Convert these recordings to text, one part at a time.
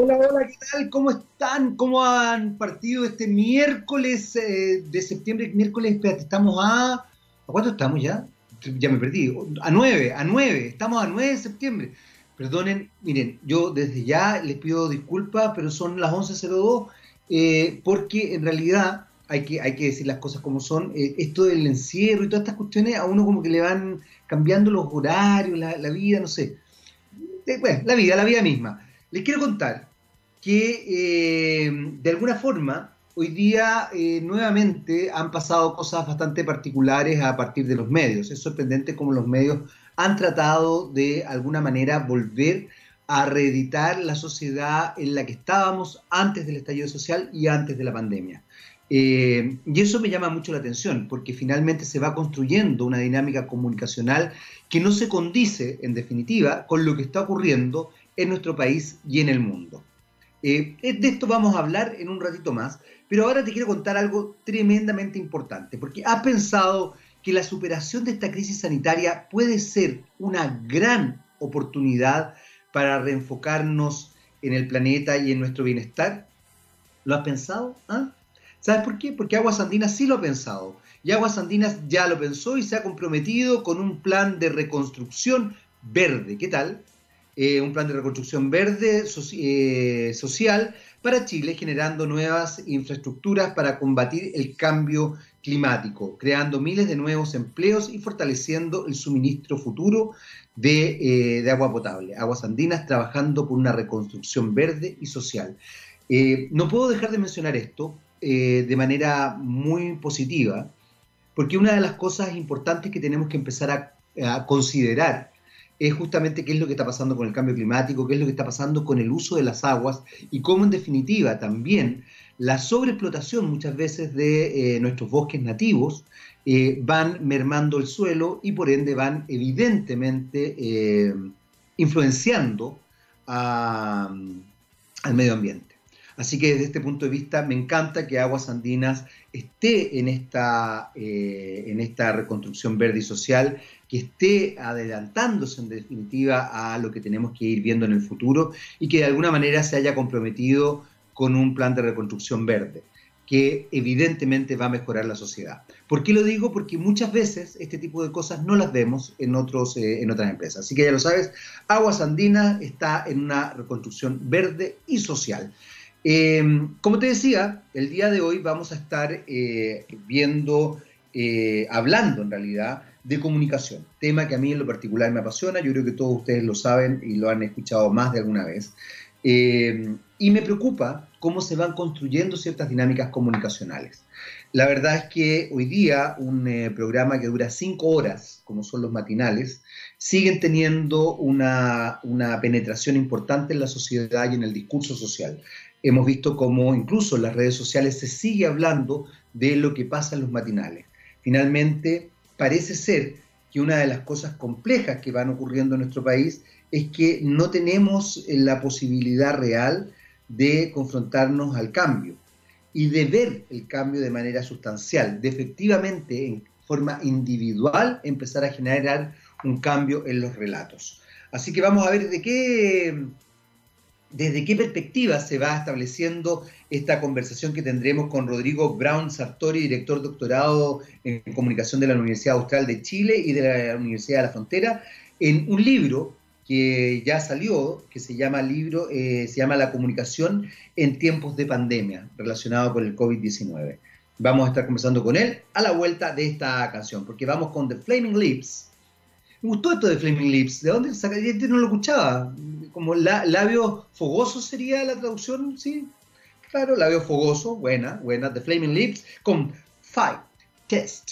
Hola, hola, ¿qué tal? ¿Cómo están? ¿Cómo han partido este miércoles eh, de septiembre? Miércoles, espérate, estamos a... ¿A cuánto estamos ya? Ya me perdí. A 9, a 9. Estamos a 9 de septiembre. Perdonen, miren, yo desde ya les pido disculpas, pero son las 11.02, eh, porque en realidad hay que, hay que decir las cosas como son. Eh, esto del encierro y todas estas cuestiones a uno como que le van cambiando los horarios, la, la vida, no sé. bueno, la vida, la vida misma. Les quiero contar que eh, de alguna forma hoy día eh, nuevamente han pasado cosas bastante particulares a partir de los medios. Es sorprendente cómo los medios han tratado de alguna manera volver a reeditar la sociedad en la que estábamos antes del estallido social y antes de la pandemia. Eh, y eso me llama mucho la atención, porque finalmente se va construyendo una dinámica comunicacional que no se condice, en definitiva, con lo que está ocurriendo en nuestro país y en el mundo. Eh, de esto vamos a hablar en un ratito más, pero ahora te quiero contar algo tremendamente importante, porque has pensado que la superación de esta crisis sanitaria puede ser una gran oportunidad para reenfocarnos en el planeta y en nuestro bienestar. ¿Lo has pensado? ¿Ah? ¿Sabes por qué? Porque Aguas Andinas sí lo ha pensado. Y Aguas Andinas ya lo pensó y se ha comprometido con un plan de reconstrucción verde. ¿Qué tal? Eh, un plan de reconstrucción verde eh, social para Chile, generando nuevas infraestructuras para combatir el cambio climático, creando miles de nuevos empleos y fortaleciendo el suministro futuro de, eh, agua potable. Aguas Andinas trabajando por una reconstrucción verde y social. no puedo dejar de mencionar esto de manera muy positiva, porque una de las cosas importantes que tenemos que empezar a considerar es justamente qué es lo que está pasando con el cambio climático, qué es lo que está pasando con el uso de las aguas y cómo en definitiva también la sobreexplotación muchas veces de eh, nuestros bosques nativos eh, van mermando el suelo y por ende van evidentemente eh, influenciando al medio ambiente. Así que desde este punto de vista me encanta que Aguas Andinas esté en esta, en esta reconstrucción verde y social que esté adelantándose en definitiva a lo que tenemos que ir viendo en el futuro y que de alguna manera se haya comprometido con un plan de reconstrucción verde que evidentemente va a mejorar la sociedad. ¿Por qué lo digo? Porque muchas veces este tipo de cosas no las vemos en, otros, eh, en otras empresas. Así que ya lo sabes, Aguas Andinas está en una reconstrucción verde y social. Eh, como te decía, el día de hoy vamos a estar eh, viendo, hablando en realidad, de comunicación, tema que a mí en lo particular me apasiona, yo creo que todos ustedes lo saben y lo han escuchado más de alguna vez, eh, y me preocupa cómo se van construyendo ciertas dinámicas comunicacionales. La verdad es que hoy día un eh, programa que dura cinco horas, como son los matinales, siguen teniendo una, una penetración importante en la sociedad y en el discurso social. Hemos visto cómo incluso en las redes sociales se sigue hablando de lo que pasa en los matinales. Finalmente, parece ser que una de las cosas complejas que van ocurriendo en nuestro país es que no tenemos la posibilidad real de confrontarnos al cambio y de ver el cambio de manera sustancial, de efectivamente en forma individual empezar a generar un cambio en los relatos. Así que vamos a ver de qué desde qué perspectiva se va estableciendo esta conversación que tendremos con Rodrigo Brown Sartori, director doctorado en comunicación de la Universidad Austral de Chile y de la Universidad de la Frontera, en un libro que ya salió, que se llama libro, eh, se llama La comunicación en tiempos de pandemia, relacionado con el COVID-19. Vamos a estar conversando con él a la vuelta de esta canción, porque vamos con The Flaming Lips me gustó esto de Flaming Lips. ¿De dónde saca? Este no lo escuchaba. Como la, labio fogoso sería la traducción, ¿sí? Claro, labio fogoso, buena, buena. The Flaming Lips con Fight Test.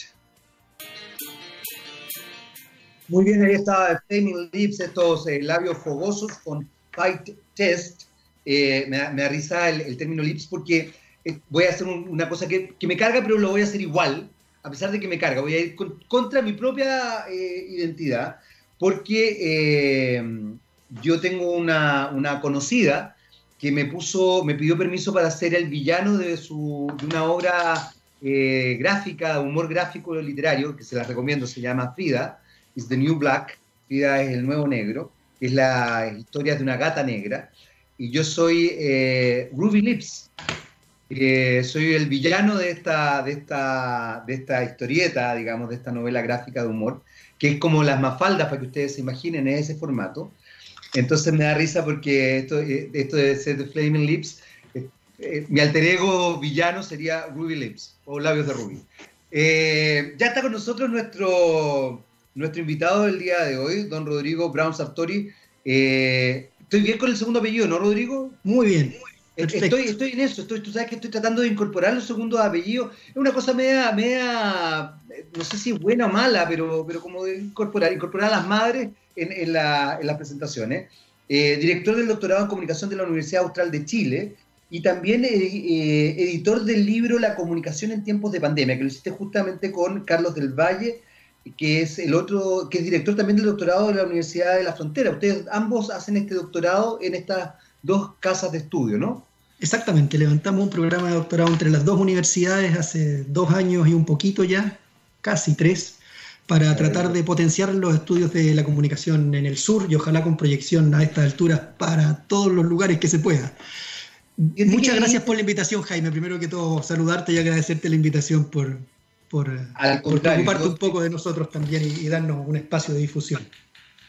Muy bien, ahí estaba Flaming Lips, estos eh, labios fogosos con Fight Test. Eh, me, da risa el, término lips porque eh, voy a hacer una cosa que, me carga, pero lo voy a hacer igual a pesar de que me carga, voy a ir contra mi propia eh, identidad, porque eh, yo tengo una, conocida que me puso, me pidió permiso para ser el villano de, su, una obra eh, gráfica, humor gráfico literario, que se la recomiendo, se llama Frida, is the New Black, Frida es el nuevo negro, es la historia de una gata negra, y yo soy eh, Ruby Lips. Eh, soy el villano de esta, de, esta, de esta historieta, digamos, de esta novela gráfica de humor, que es como las mafaldas, para que ustedes se imaginen, en ese formato. Entonces me da risa porque esto, eh, esto de ser The Flaming Lips, mi alter ego villano sería Ruby Lips, o Labios de Ruby. ya está con nosotros nuestro, nuestro invitado del día de hoy, don Rodrigo Brown Sartori. estoy bien con el segundo apellido, ¿no, Rodrigo? Muy bien. Estoy, estoy en eso, estoy, tú sabes que estoy tratando de incorporar los segundos apellidos. Es una cosa media, media, no sé si buena o mala, pero, pero como de incorporar, incorporar a las madres en, en, la, en las presentaciones. Eh, director del doctorado en comunicación de la Universidad Austral de Chile y también eh, eh, editor del libro La comunicación en tiempos de pandemia, que lo hiciste justamente con Carlos del Valle, que es el otro, que es director también del doctorado de la Universidad de la Frontera. Ustedes ambos hacen este doctorado en estas dos casas de estudio, ¿no? Exactamente, levantamos un programa de doctorado entre las dos universidades hace dos años y un poquito ya, casi tres, para tratar de potenciar los estudios de la comunicación en el sur y ojalá con proyección a estas alturas para todos los lugares que se pueda. Muchas gracias por la invitación, Jaime. Primero que todo, saludarte y agradecerte la invitación por, por, preocuparte un poco de nosotros también y darnos un espacio de difusión.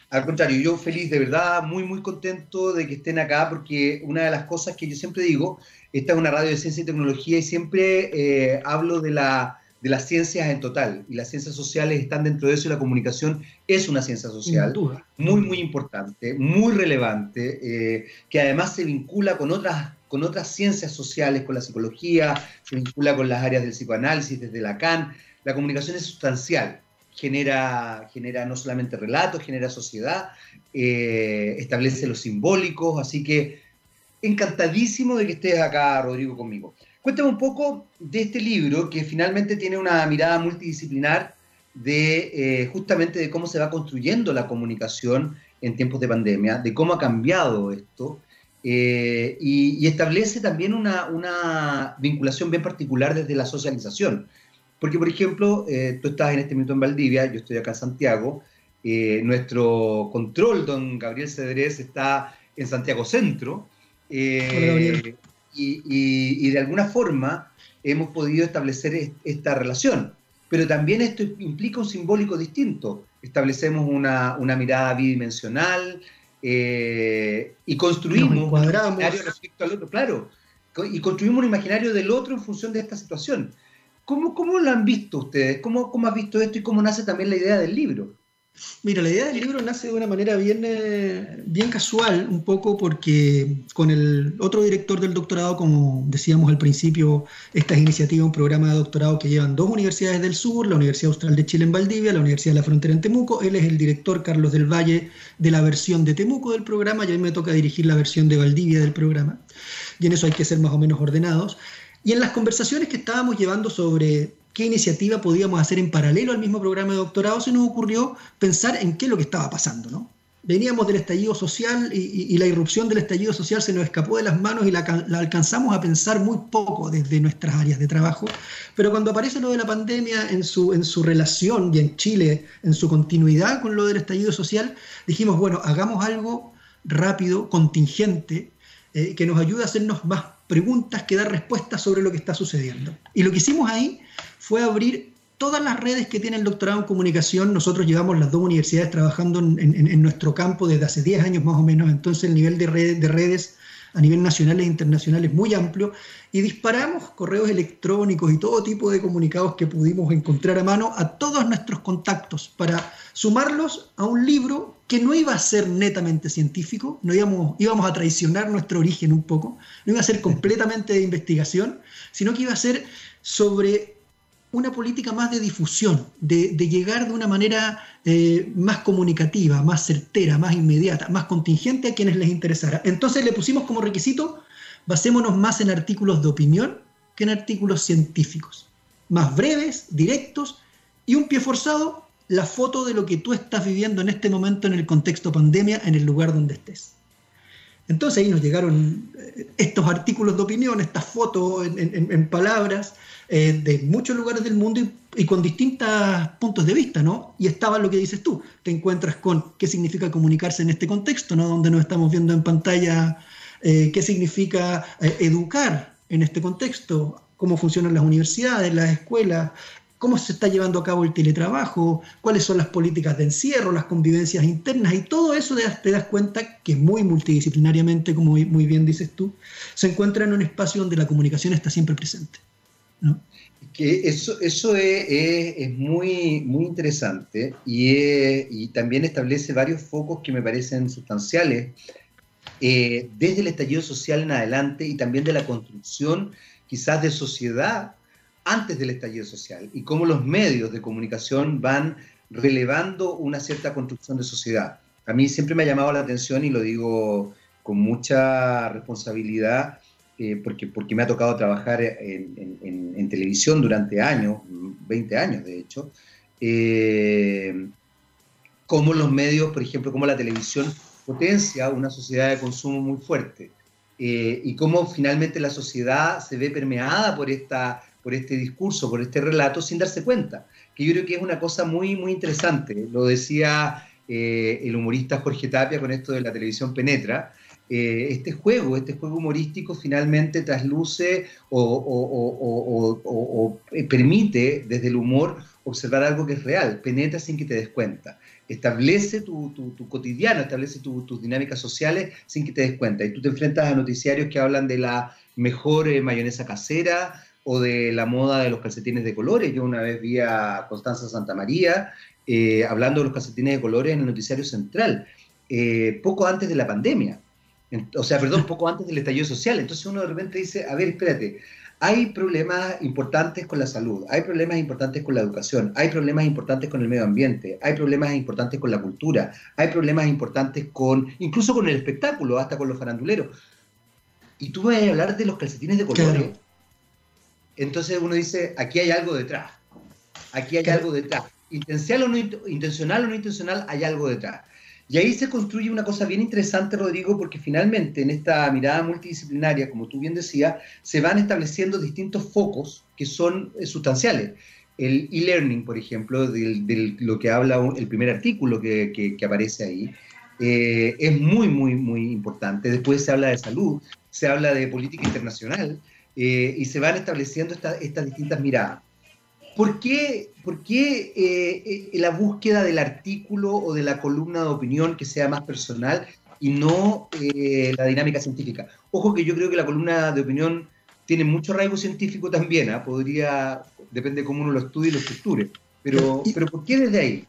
Al contrario, yo feliz, de verdad, muy, muy contento de que estén acá, porque una de las cosas que yo siempre digo, esta es una radio de ciencia y tecnología y siempre eh, hablo de, la, de las ciencias en total, y las ciencias sociales están dentro de eso y la comunicación es una ciencia social muy, muy importante, muy relevante, eh, que además se vincula con otras, con otras ciencias sociales, con la psicología, se vincula con las áreas del psicoanálisis, desde Lacan. La comunicación es sustancial genera, genera no solamente relatos, genera sociedad, eh, establece los simbólicos, así que encantadísimo de que estés acá, Rodrigo, conmigo. Cuéntame un poco de este libro que finalmente tiene una mirada multidisciplinar de eh, justamente de cómo se va construyendo la comunicación en tiempos de pandemia, de cómo ha cambiado esto, eh, y, y, establece también una, una, vinculación bien particular desde la socialización. Porque, por ejemplo, eh, tú estás en este minuto en Valdivia, yo estoy acá en Santiago, eh, nuestro control, don Gabriel Cedrés, está en Santiago Centro, eh, y, de alguna forma hemos podido establecer esta relación. Pero también esto implica un simbólico distinto. Establecemos una, mirada bidimensional y construimos un imaginario respecto al otro, claro, y construimos un imaginario del otro en función de esta situación. ¿Cómo, ¿Cómo, lo han visto ustedes? ¿Cómo, ¿Cómo has visto esto y cómo nace también la idea del libro? Mira, la idea del libro nace de una manera bien, eh, bien casual, un poco porque con el otro director del doctorado, como decíamos al principio, esta es iniciativa, un programa de doctorado que llevan dos universidades del sur, la Universidad Austral de Chile en Valdivia, la Universidad de la Frontera en Temuco. Él es el director, Carlos del Valle, de la versión de Temuco del programa y a mí me toca dirigir la versión de Valdivia del programa. Y en eso hay que ser más o menos ordenados. Y en las conversaciones que estábamos llevando sobre qué iniciativa podíamos hacer en paralelo al mismo programa de doctorado, se nos ocurrió pensar en qué es lo que estaba pasando, ¿no? Veníamos del estallido social y, la irrupción del estallido social se nos escapó de las manos y la, alcanzamos a pensar muy poco desde nuestras áreas de trabajo. Pero cuando aparece lo de la pandemia en su, en su relación y en Chile, en su continuidad con lo del estallido social, dijimos, bueno, hagamos algo rápido, contingente, eh, que nos ayude a hacernos más preguntas que dar respuestas sobre lo que está sucediendo. Y lo que hicimos ahí fue abrir todas las redes que tiene el doctorado en comunicación. Nosotros llevamos las dos universidades trabajando en, nuestro campo desde hace 10 años más o menos, entonces el nivel de, de redes a nivel nacional e internacional es muy amplio y disparamos correos electrónicos y todo tipo de comunicados que pudimos encontrar a mano a todos nuestros contactos para sumarlos a un libro que no iba a ser netamente científico, no íbamos, íbamos a traicionar nuestro origen un poco, no iba a ser completamente de investigación, sino que iba a ser sobre una política más de difusión, de, llegar de una manera eh, más comunicativa, más certera, más inmediata, más contingente a quienes les interesara. Entonces le pusimos como requisito, basémonos más en artículos de opinión que en artículos científicos, más breves, directos y un pie forzado, la foto de lo que tú estás viviendo en este momento en el contexto pandemia, en el lugar donde estés. Entonces ahí nos llegaron eh, estos artículos de opinión, estas fotos en palabras, eh, de muchos lugares del mundo y, con distintos puntos de vista, ¿no? Y estaba lo que dices tú, te encuentras con qué significa comunicarse en este contexto, ¿no? Donde nos estamos viendo en pantalla eh, qué significa educar en este contexto, cómo funcionan las universidades, las escuelas, cómo se está llevando a cabo el teletrabajo, cuáles son las políticas de encierro, las convivencias internas y todo eso te das cuenta que muy multidisciplinariamente, como muy bien dices tú, se encuentra en un espacio donde la comunicación está siempre presente. Que eso, eso es, muy, muy interesante y, también establece varios focos que me parecen sustanciales eh, desde el estallido social en adelante y también de la construcción quizás de sociedad antes del estallido social y cómo los medios de comunicación van relevando una cierta construcción de sociedad. A mí siempre me ha llamado la atención y lo digo con mucha responsabilidad eh, porque, porque me ha tocado trabajar en, televisión durante años, 20 años de hecho, eh, cómo los medios, por ejemplo, cómo la televisión potencia una sociedad de consumo muy fuerte eh, y cómo finalmente la sociedad se ve permeada por esta por este discurso, por este relato, sin darse cuenta, que yo creo que es una cosa muy, muy interesante. Lo decía eh, el humorista Jorge Tapia con esto de la televisión penetra. Eh, este juego, este juego humorístico finalmente trasluce o, permite desde el humor observar algo que es real, penetra sin que te des cuenta establece tu, cotidiano, establece tus dinámicas sociales sin que te des cuenta. Y tú te enfrentas a noticiarios que hablan de la mejor eh, mayonesa casera, o de la moda de los calcetines de colores. Yo una vez vi a Constanza Santamaría eh, hablando de los calcetines de colores en el noticiario central, eh, poco antes de la pandemia. O sea, perdón, poco antes del estallido social. Entonces uno de repente dice, a ver, espérate, hay problemas importantes con la salud, hay problemas importantes con la educación, hay problemas importantes con el medio ambiente, hay problemas importantes con la cultura, hay problemas importantes con, incluso con el espectáculo, hasta con los faranduleros. Y tú vas a hablar de los calcetines de colores entonces uno dice, aquí hay algo detrás, aquí hay algo detrás. Intencional o, no, intencional o no intencional, hay algo detrás. Y ahí se construye una cosa bien interesante, Rodrigo, porque finalmente en esta mirada multidisciplinaria, como tú bien decías, se van estableciendo distintos focos que son eh, sustanciales. El e-learning, por ejemplo, de lo que habla el primer artículo que, aparece ahí, eh, es muy, muy, muy importante. Después se habla de salud, se habla de política internacional, eh, y se van estableciendo estas distintas miradas. ¿Por qué, por qué eh, eh, la búsqueda del artículo o de la columna de opinión que sea más personal y no la dinámica científica? Ojo que yo creo que la columna de opinión tiene mucho arraigo científico también, ¿ah? podría, depende de cómo uno lo estudie y lo estructure, pero, pero ¿por qué desde ahí?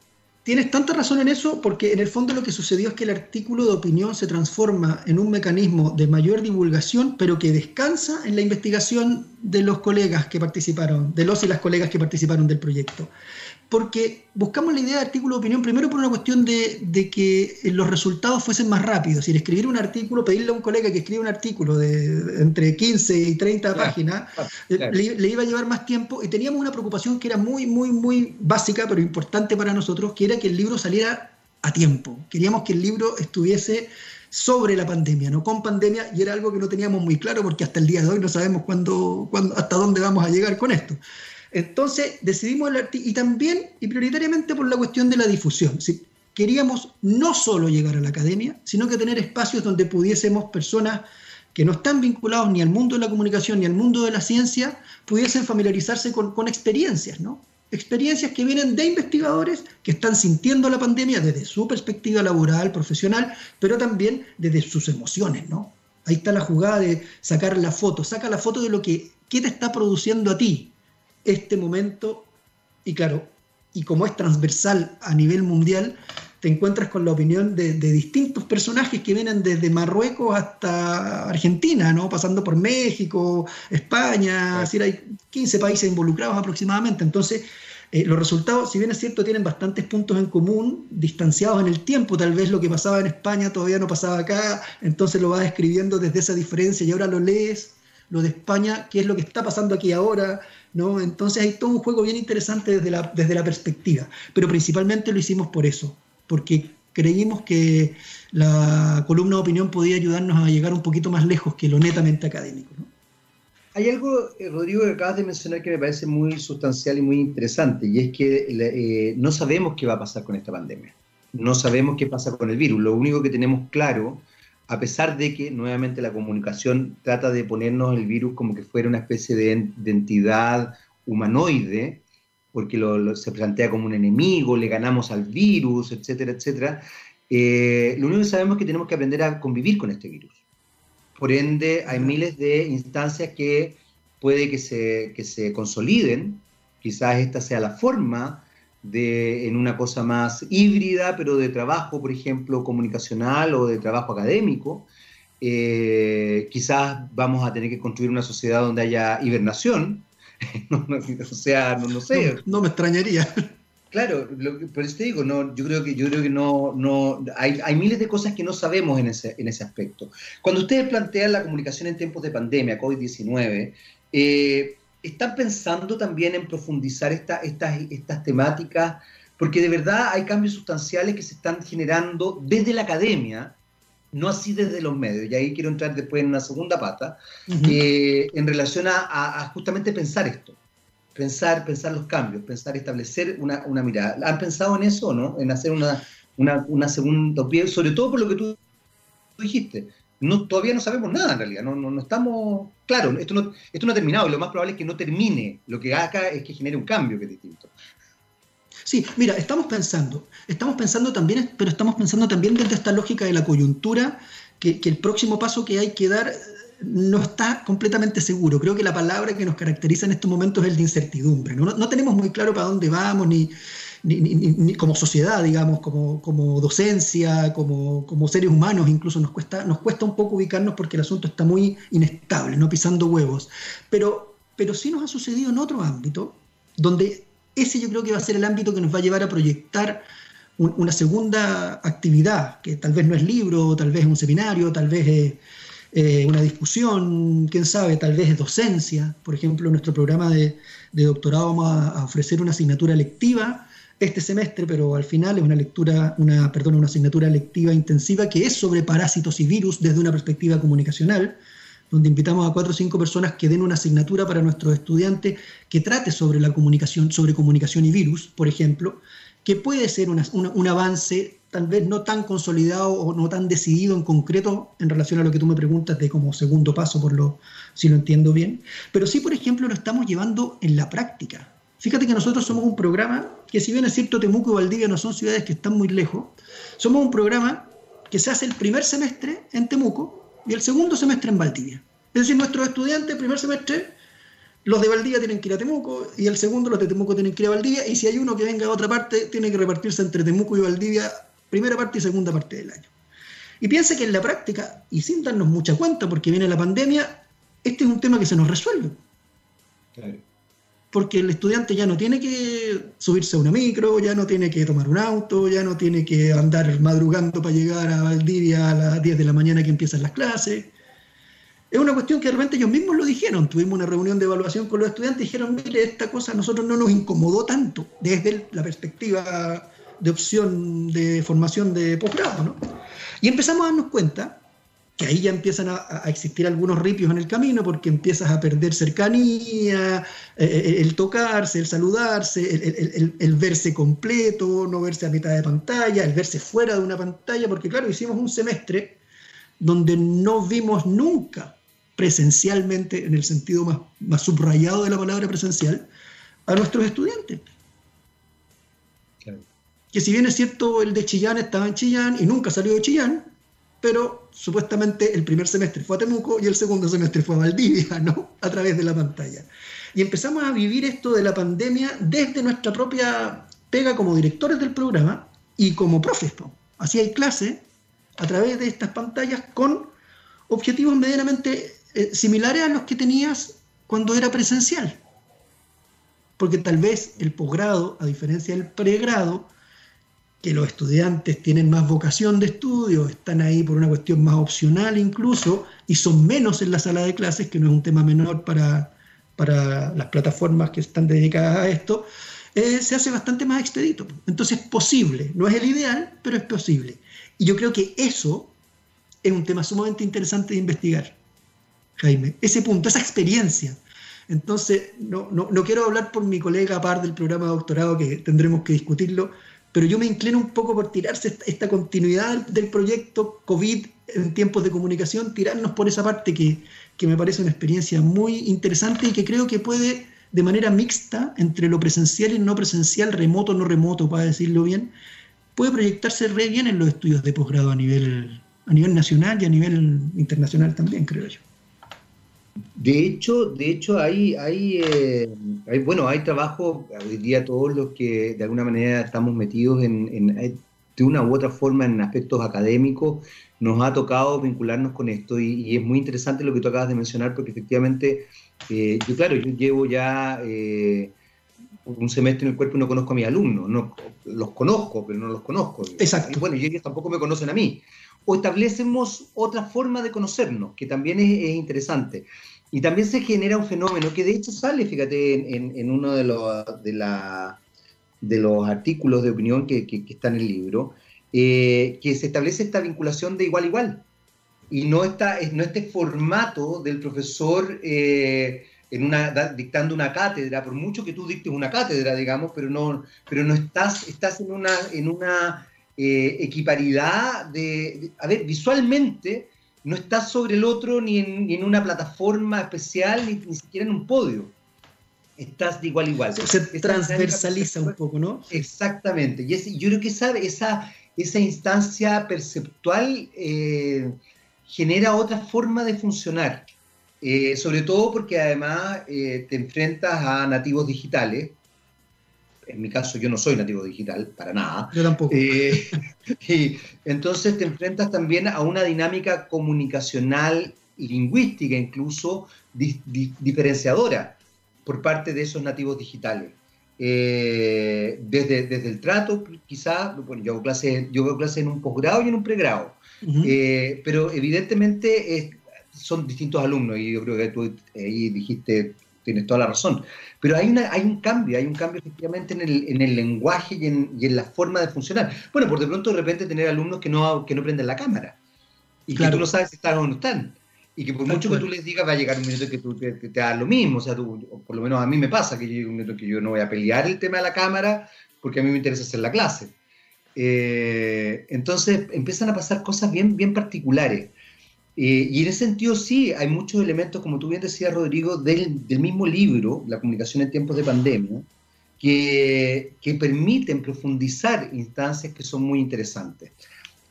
Tienes tanta razón en eso porque en el fondo lo que sucedió es que el artículo de opinión se transforma en un mecanismo de mayor divulgación, pero que descansa en la investigación de los colegas que participaron, de los y las colegas que participaron del proyecto porque buscamos la idea de artículo de opinión primero por una cuestión de, que los resultados fuesen más rápidos. Si escribir un artículo, pedirle a un colega que escriba un artículo de entre 15 y 30 páginas, eh, Le, iba a llevar más tiempo y teníamos una preocupación que era muy, muy, muy básica, pero importante para nosotros, que era que el libro saliera a tiempo. Queríamos que el libro estuviese sobre la pandemia, no con pandemia, y era algo que no teníamos muy claro porque hasta el día de hoy no sabemos cuándo, cuándo, hasta dónde vamos a llegar con esto. Entonces decidimos y también y prioritariamente por la cuestión de la difusión. queríamos no solo llegar a la academia, sino que tener espacios donde pudiésemos personas que no están vinculados ni al mundo de la comunicación ni al mundo de la ciencia, pudiesen familiarizarse con, con experiencias, ¿no? Experiencias que vienen de investigadores que están sintiendo la pandemia desde su perspectiva laboral, profesional, pero también desde sus emociones, ¿no? Ahí está la jugada de sacar la foto, saca la foto de lo que qué te está produciendo a ti, este momento, y claro, y como es transversal a nivel mundial, te encuentras con la opinión de, distintos personajes que vienen desde Marruecos hasta Argentina, ¿no? pasando por México, España, es decir, hay 15 países involucrados aproximadamente. Entonces, eh, los resultados, si bien es cierto, tienen bastantes puntos en común, distanciados en el tiempo, tal vez lo que pasaba en España todavía no pasaba acá, entonces lo vas describiendo desde esa diferencia y ahora lo lees, lo de España, qué es lo que está pasando aquí ahora, ¿no? Entonces hay todo un juego bien interesante desde la, desde la perspectiva, pero principalmente lo hicimos por eso, porque creímos que la columna de opinión podía ayudarnos a llegar un poquito más lejos que lo netamente académico. Hay algo, eh, Rodrigo, que acabas de mencionar que me parece muy sustancial y muy interesante, y es que eh, no sabemos qué va a pasar con esta pandemia. No sabemos qué pasa con el virus. Lo único que tenemos claro a pesar de que nuevamente la comunicación trata de ponernos el virus como que fuera una especie de, entidad humanoide, porque se plantea como un enemigo, le ganamos al virus, etcétera, etcétera. Eh, lo único que sabemos es que tenemos que aprender a convivir con este virus. Por ende, hay miles de instancias que puede que se, que se consoliden, quizás esta sea la forma de, en una cosa más híbrida, pero de trabajo, por ejemplo, comunicacional o de trabajo académico. Eh, quizás vamos a tener que construir una sociedad donde haya hibernación. o sea, no, sé. No, me extrañaría. Claro, por eso te digo, no, yo creo que, yo creo que no, no hay, hay, miles de cosas que no sabemos en ese, en ese aspecto. Cuando ustedes plantean la comunicación en tiempos de pandemia, COVID-19, eh, ¿Están pensando también en profundizar estas, estas temáticas? Porque de verdad hay cambios sustanciales que se están generando desde la academia, no así desde los medios. Y ahí quiero entrar después en una segunda pata, eh, en relación a, justamente pensar esto. Pensar, pensar los cambios, pensar establecer una, mirada. ¿Han pensado en eso o no? En hacer una, una, una segunda sobre todo por lo que tú dijiste no, todavía no sabemos nada en realidad, no, no, estamos, claro, esto no, esto no ha terminado y lo más probable es que no termine, lo que acá es que genere un cambio que es distinto. Sí, mira, estamos pensando, estamos pensando también, pero estamos pensando también desde esta lógica de la coyuntura, que, el próximo paso que hay que dar eh, no está completamente seguro. Creo que la palabra que nos caracteriza en estos momentos es el de incertidumbre. No, no tenemos muy claro para dónde vamos, ni, ni, como sociedad, digamos, como, como docencia, como, como, seres humanos, incluso nos cuesta, nos cuesta un poco ubicarnos porque el asunto está muy inestable, no pisando huevos. Pero, pero sí nos ha sucedido en otro ámbito, donde ese yo creo que va a ser el ámbito que nos va a llevar a proyectar una segunda actividad, que tal vez no es libro, tal vez es un seminario, tal vez es eh, una discusión, quién sabe, tal vez es docencia. Por ejemplo, en nuestro programa de, de doctorado vamos a ofrecer una asignatura lectiva este semestre, pero al final es una lectura, una, perdón, una asignatura lectiva intensiva que es sobre parásitos y virus desde una perspectiva comunicacional, donde invitamos a cuatro o cinco personas que den una asignatura para nuestros estudiantes que trate sobre la comunicación, sobre comunicación y virus, por ejemplo, que puede ser un avance tal vez no tan consolidado o no tan decidido en concreto en relación a lo que tú me preguntas de como segundo paso, por lo, si lo entiendo bien, pero sí, por ejemplo, lo estamos llevando en la práctica. Fíjate que nosotros somos un programa que si bien es cierto Temuco y Valdivia no son ciudades que están muy lejos, somos un programa que se hace el primer semestre en Temuco y el segundo semestre en Valdivia. Es decir, nuestros estudiantes, primer semestre, los de Valdivia tienen que ir a Temuco y el segundo, los de Temuco tienen que ir a Valdivia y si hay uno que venga a otra parte, tiene que repartirse entre Temuco y Valdivia primera parte y segunda parte del año. Y piensa que en la práctica, y sin darnos mucha cuenta porque viene la pandemia, este es un tema que se nos resuelve. Claro porque el estudiante ya no tiene que subirse a una micro, ya no tiene que tomar un auto, ya no tiene que andar madrugando para llegar a Valdivia a las 10 de la mañana que empiezan las clases. Es una cuestión que de repente ellos mismos lo dijeron. Tuvimos una reunión de evaluación con los estudiantes y dijeron, mire, esta cosa a nosotros no nos incomodó tanto desde la perspectiva de opción de formación de posgrado. ¿no? Y empezamos a darnos cuenta que ahí ya empiezan a, existir algunos ripios en el camino porque empiezas a perder cercanía, eh, eh, el tocarse, el saludarse, el, verse completo, no verse a mitad de pantalla, el verse fuera de una pantalla, porque claro, hicimos un semestre donde no vimos nunca presencialmente, en el sentido más, más subrayado de la palabra presencial, a nuestros estudiantes. Que si bien es cierto, el de Chillán estaba en Chillán y nunca salió de Chillán, pero supuestamente el primer semestre fue a Temuco y el segundo semestre fue a Valdivia, ¿no? A través de la pantalla. Y empezamos a vivir esto de la pandemia desde nuestra propia pega como directores del programa y como profes. Así hay clase a través de estas pantallas con objetivos medianamente eh, similares a los que tenías cuando era presencial. Porque tal vez el posgrado, a diferencia del pregrado, que los estudiantes tienen más vocación de estudio, están ahí por una cuestión más opcional incluso, y son menos en la sala de clases, que no es un tema menor para, para las plataformas que están dedicadas a esto, eh, se hace bastante más expedito. Entonces es posible, no es el ideal, pero es posible. Y yo creo que eso es un tema sumamente interesante de investigar, Jaime, ese punto, esa experiencia. Entonces, no, no, no quiero hablar por mi colega par del programa de doctorado, que tendremos que discutirlo, pero yo me inclino un poco por tirarse esta, continuidad del proyecto COVID en tiempos de comunicación, tirarnos por esa parte que, que me parece una experiencia muy interesante y que creo que puede, de manera mixta, entre lo presencial y no presencial, remoto, no remoto, para decirlo bien, puede proyectarse re bien en los estudios de posgrado a nivel, a nivel nacional y a nivel internacional también, creo yo. De hecho, de hecho hay, hay, eh, hay, bueno, hay trabajo, hoy día todos los que de alguna manera estamos metidos en, eh, de una u otra forma en aspectos académicos, nos ha tocado vincularnos con esto y, es muy interesante lo que tú acabas de mencionar porque efectivamente, eh, yo claro, yo llevo ya un semestre en el cuerpo y no conozco a mis alumnos, no, los conozco, pero no los conozco. Exacto. Y bueno, y ellos tampoco me conocen a mí o establecemos otra forma de conocernos, que también es, interesante. Y también se genera un fenómeno que de hecho sale, fíjate, en, uno de los, de, la, de los artículos de opinión que, que, está en el libro, eh, que se establece esta vinculación de igual a igual. Y no, está, no este formato del profesor eh, en una, dictando una cátedra, por mucho que tú dictes una cátedra, digamos, pero no, pero no estás, estás en una, en una eh, equiparidad de, A ver, visualmente no estás sobre el otro ni en, una plataforma especial, ni, siquiera en un podio. Estás de igual a igual. Se, transversaliza un poco, ¿no? Exactamente. Y yo creo que esa, esa, esa instancia perceptual eh, genera otra forma de funcionar. Eh, sobre todo porque además te enfrentas a nativos digitales en mi caso yo no soy nativo digital, para nada. Yo tampoco. Eh, y entonces te enfrentas también a una dinámica comunicacional y lingüística incluso diferenciadora por parte de esos nativos digitales. Eh, desde, desde el trato, quizás, bueno, yo hago clases yo clase en un posgrado y en un pregrado, eh, pero evidentemente son distintos alumnos y yo creo que tú ahí dijiste, tienes toda la razón. Pero hay, una, hay un cambio, hay un cambio efectivamente en el, en el lenguaje y en, y en, la forma de funcionar. Bueno, por de pronto de repente tener alumnos que no, que no prenden la cámara y que tú no sabes si están o no están. Y que por mucho que tú les digas va a llegar un minuto que, tú, te hagas lo mismo. O sea, tú, por lo menos a mí me pasa que llega un minuto que yo no voy a pelear el tema de la cámara porque a mí me interesa hacer la clase. Eh, entonces empiezan a pasar cosas bien, bien particulares. Eh, y en ese sentido sí, hay muchos elementos, como tú bien decías, Rodrigo, del, del mismo libro, La comunicación en tiempos de pandemia, que, que, permiten profundizar instancias que son muy interesantes.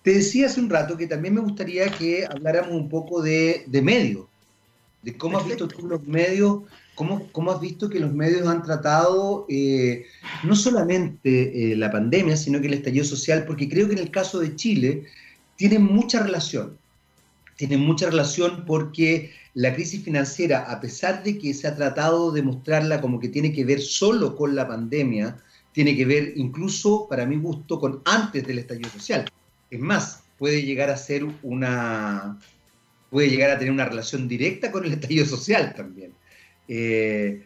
Te decía hace un rato que también me gustaría que habláramos un poco de, de medios, de cómo has visto tú los medios, cómo, cómo has visto que los medios han tratado eh, no solamente eh, la pandemia, sino que el estallido social, porque creo que en el caso de Chile tienen mucha relación tiene mucha relación porque la crisis financiera, a pesar de que se ha tratado de mostrarla como que tiene que ver solo con la pandemia, tiene que ver incluso, para mi gusto, con antes del estallido social. Es más, puede llegar a ser una, puede llegar a tener una relación directa con el estallido social también. Eh,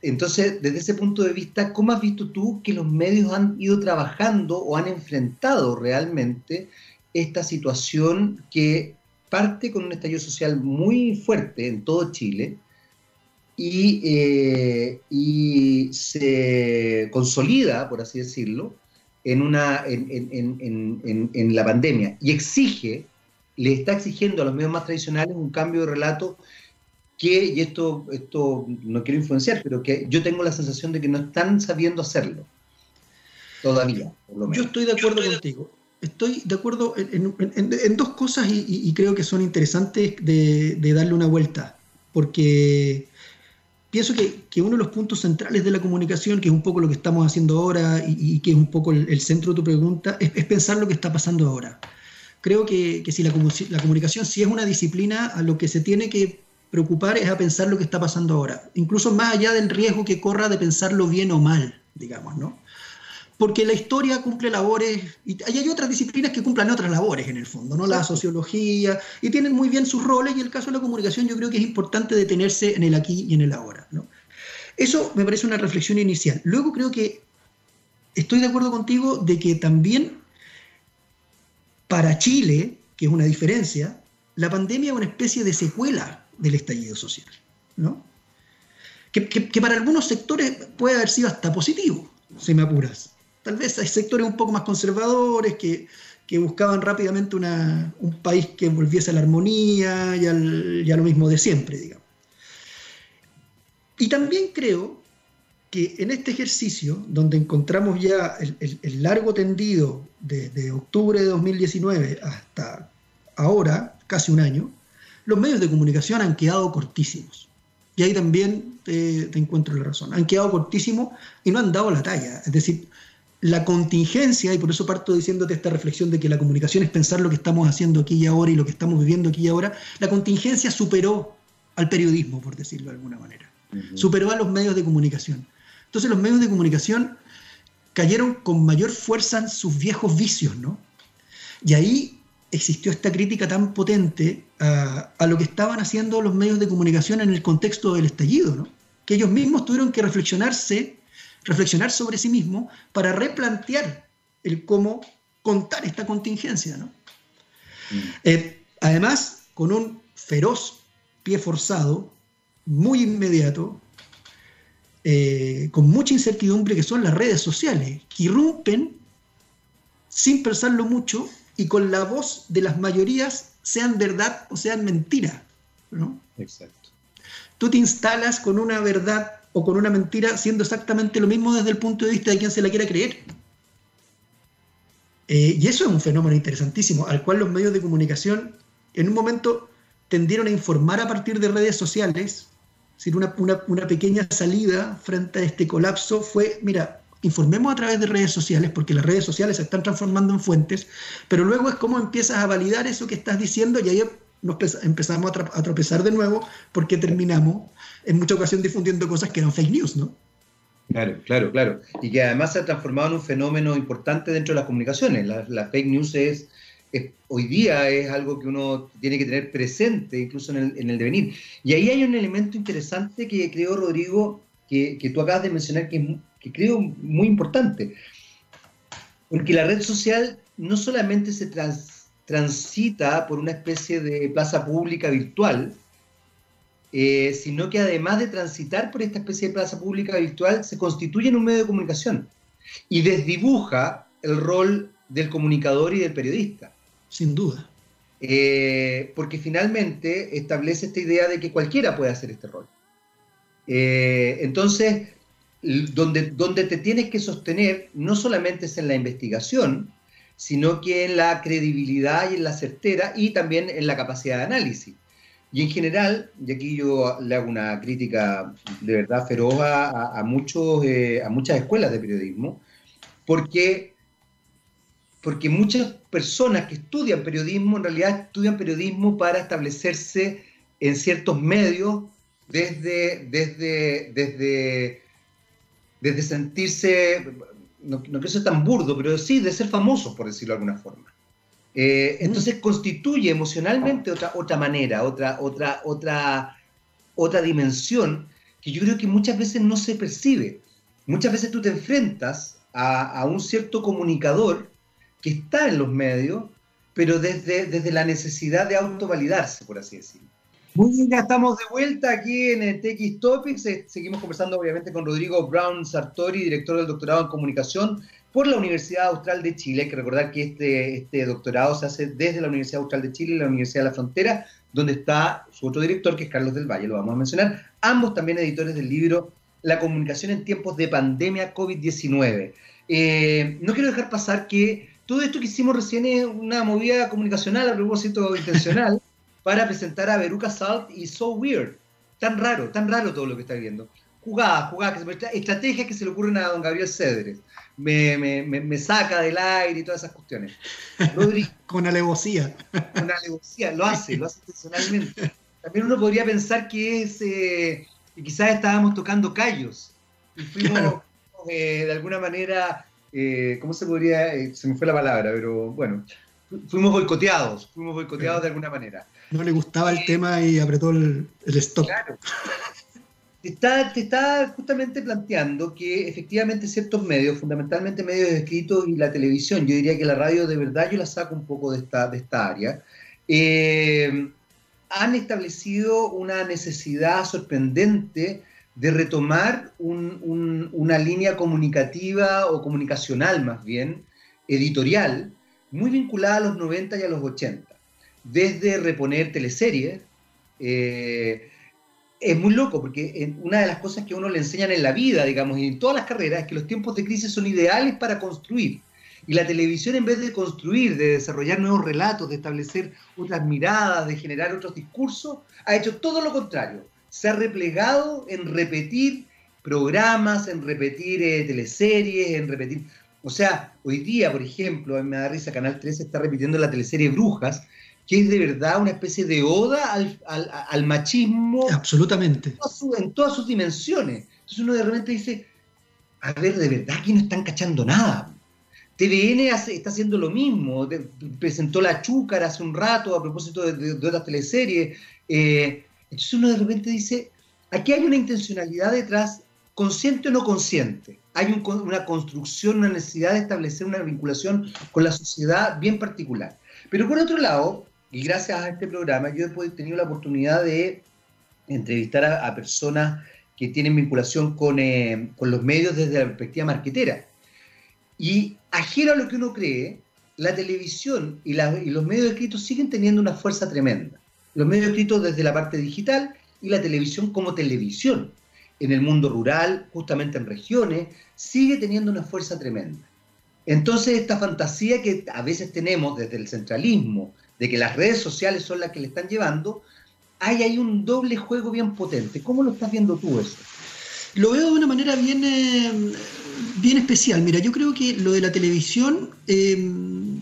entonces, desde ese punto de vista, ¿cómo has visto tú que los medios han ido trabajando o han enfrentado realmente esta situación que parte con un estallido social muy fuerte en todo Chile y, eh, y se consolida, por así decirlo, en, una, en, la pandemia y exige, le está exigiendo a los medios más tradicionales un cambio de relato que, y esto, esto no quiero influenciar, pero que yo tengo la sensación de que no están sabiendo hacerlo todavía. Por lo menos. Yo estoy de acuerdo contigo estoy de acuerdo en, dos cosas y, creo que son interesantes de, darle una vuelta, porque pienso que, uno de los puntos centrales de la comunicación, que es un poco lo que estamos haciendo ahora y, que es un poco el, centro de tu pregunta, es, pensar lo que está pasando ahora. Creo que, si la, la comunicación sí es una disciplina, a lo que se tiene que preocupar es a pensar lo que está pasando ahora, incluso más allá del riesgo que corra de pensarlo bien o mal, digamos, ¿no? Porque la historia cumple labores, y hay otras disciplinas que cumplen otras labores en el fondo, ¿no? La sociología, y tienen muy bien sus roles, y el caso de la comunicación yo creo que es importante detenerse en el aquí y en el ahora, ¿no? Eso me parece una reflexión inicial. Luego creo que estoy de acuerdo contigo de que también para Chile, que es una diferencia, la pandemia es una especie de secuela del estallido social, ¿no? Que, que para algunos sectores puede haber sido hasta positivo, si me apuras. Tal vez hay sectores un poco más conservadores que, buscaban rápidamente un país que volviese a la armonía y, a lo mismo de siempre, digamos. Y también creo que en este ejercicio, donde encontramos ya el, largo tendido desde octubre de 2019 hasta ahora, casi un año, los medios de comunicación han quedado cortísimos. Y ahí también te, te, encuentro la razón. Han quedado cortísimos y no han dado la talla. Es decir, la contingencia, y por eso parto diciéndote esta reflexión de que la comunicación es pensar lo que estamos haciendo aquí y ahora y lo que estamos viviendo aquí y ahora, la contingencia superó al periodismo, por decirlo de alguna manera. Superó a los medios de comunicación. Entonces los medios de comunicación cayeron con mayor fuerza en sus viejos vicios, ¿no? Y ahí existió esta crítica tan potente a, lo que estaban haciendo los medios de comunicación en el contexto del estallido, ¿no? Que ellos mismos tuvieron que reflexionarse, reflexionar sobre sí mismos para replantear el cómo contar esta contingencia, ¿no? Mm. Eh, además, con un feroz pie forzado, muy inmediato, eh, con mucha incertidumbre que son las redes sociales, que irrumpen sin pensarlo mucho y con la voz de las mayorías, sean verdad o sean mentira. ¿no? Exacto. Tú te instalas con una verdad o con una mentira siendo exactamente lo mismo desde el punto de vista de quien se la quiera creer. Eh, y eso es un fenómeno interesantísimo, al cual los medios de comunicación en un momento tendieron a informar a partir de redes sociales, una, una, pequeña salida frente a este colapso fue, mira, informemos a través de redes sociales, porque las redes sociales se están transformando en fuentes, pero luego es cómo empiezas a validar eso que estás diciendo y ahí nos empezamos a, tropezar de nuevo porque terminamos en mucha ocasión difundiendo cosas que eran fake news, ¿no? Claro, claro, claro. Y que además se ha transformado en un fenómeno importante dentro de las comunicaciones. La, fake news es, hoy día es algo que uno tiene que tener presente incluso en el, devenir. Y ahí hay un elemento interesante que creo, Rodrigo, que, tú acabas de mencionar que, que creo muy importante. Porque la red social no solamente se transita por una especie de plaza pública virtual, eh, sino que además de transitar por esta especie de plaza pública virtual, se constituye en un medio de comunicación y desdibuja el rol del comunicador y del periodista. Sin duda. Eh, porque finalmente establece esta idea de que cualquiera puede hacer este rol. Eh, entonces, donde, donde te tienes que sostener no solamente es en la investigación, sino que en la credibilidad y en la certera y también en la capacidad de análisis. Y en general, y aquí yo le hago una crítica de verdad feroz a, muchos, eh, a muchas escuelas de periodismo, porque porque muchas personas que estudian periodismo en realidad estudian periodismo para establecerse en ciertos medios desde, desde, desde, desde sentirse, no, no quiero ser tan burdo, pero sí de ser famosos, por decirlo de alguna forma. Eh, entonces constituye emocionalmente otra, otra manera, otra, otra, otra, otra dimensión que yo creo que muchas veces no se percibe. Muchas veces tú te enfrentas a, a un cierto comunicador que está en los medios, pero desde, desde la necesidad de autovalidarse, por así decirlo. Muy bien, ya estamos de vuelta aquí en el TX Topics. Eh, seguimos conversando obviamente con Rodrigo Brown Sartori, director del doctorado en comunicación por la Universidad Austral de Chile. Hay que recordar que este, este doctorado se hace desde la Universidad Austral de Chile y la Universidad de la Frontera, donde está su otro director, que es Carlos del Valle, lo vamos a mencionar. Ambos también editores del libro La comunicación en tiempos de pandemia COVID-19. Eh, no quiero dejar pasar que todo esto que hicimos recién es una movida comunicacional a propósito intencional para presentar a Veruca Salt y So Weird. Tan raro, tan raro todo lo que está viendo. Jugadas, jugadas, estrategias que se le ocurren a don Gabriel Cedres. Me, me, me, saca del aire y todas esas cuestiones. con alevosía. Con alevosía, lo hace, lo hace intencionalmente. También uno podría pensar que es, eh, quizás estábamos tocando callos y fuimos eh, de alguna manera eh, ¿cómo se podría? Eh, se me fue la palabra, pero bueno, fuimos boicoteados, fuimos boicoteados de alguna manera. No le gustaba el tema y apretó el, el stop. Claro. Te está, te está justamente planteando que efectivamente ciertos medios, fundamentalmente medios escritos y la televisión, yo diría que la radio de verdad yo la saco un poco de esta, de esta área, eh, han establecido una necesidad sorprendente de retomar una línea comunicativa o comunicacional más bien, editorial, muy vinculada a los 90 y a los 80. Desde reponer teleseries, eh, es muy loco porque una de las cosas que uno le enseñan en la vida, digamos, y en todas las carreras, es que los tiempos de crisis son ideales para construir. Y la televisión, en vez de construir, de desarrollar nuevos relatos, de establecer otras miradas, de generar otros discursos, ha hecho todo lo contrario. Se ha replegado en repetir programas, en repetir eh, teleseries, en repetir... O sea, hoy día, por ejemplo, a mí me Canal 13 está repitiendo la teleserie Brujas, que es de verdad una especie de oda al, machismo. Absolutamente. En todas, sus dimensiones. Entonces uno de repente dice, a ver, de verdad aquí no están cachando nada. TVN está haciendo lo mismo, presentó La Chúcara hace un rato a propósito de, otras teleseries. Eh, entonces uno de repente dice, aquí hay una intencionalidad detrás, consciente o no consciente. Hay una construcción, una necesidad de establecer una vinculación con la sociedad bien particular. Pero por otro lado, y gracias a este programa, yo he tenido la oportunidad de entrevistar a, personas que tienen vinculación con, eh, con los medios desde la perspectiva marquetera. Y ajeno a lo que uno cree, la televisión y, los medios escritos siguen teniendo una fuerza tremenda. Los medios escritos desde la parte digital y la televisión como televisión. En el mundo rural, justamente en regiones, sigue teniendo una fuerza tremenda. Entonces, esta fantasía que a veces tenemos desde el centralismo, de que las redes sociales son las que le están llevando, hay ahí un doble juego bien potente. ¿Cómo lo estás viendo tú eso? Lo veo de una manera bien, eh, bien especial. Mira, yo creo que lo de la televisión, em,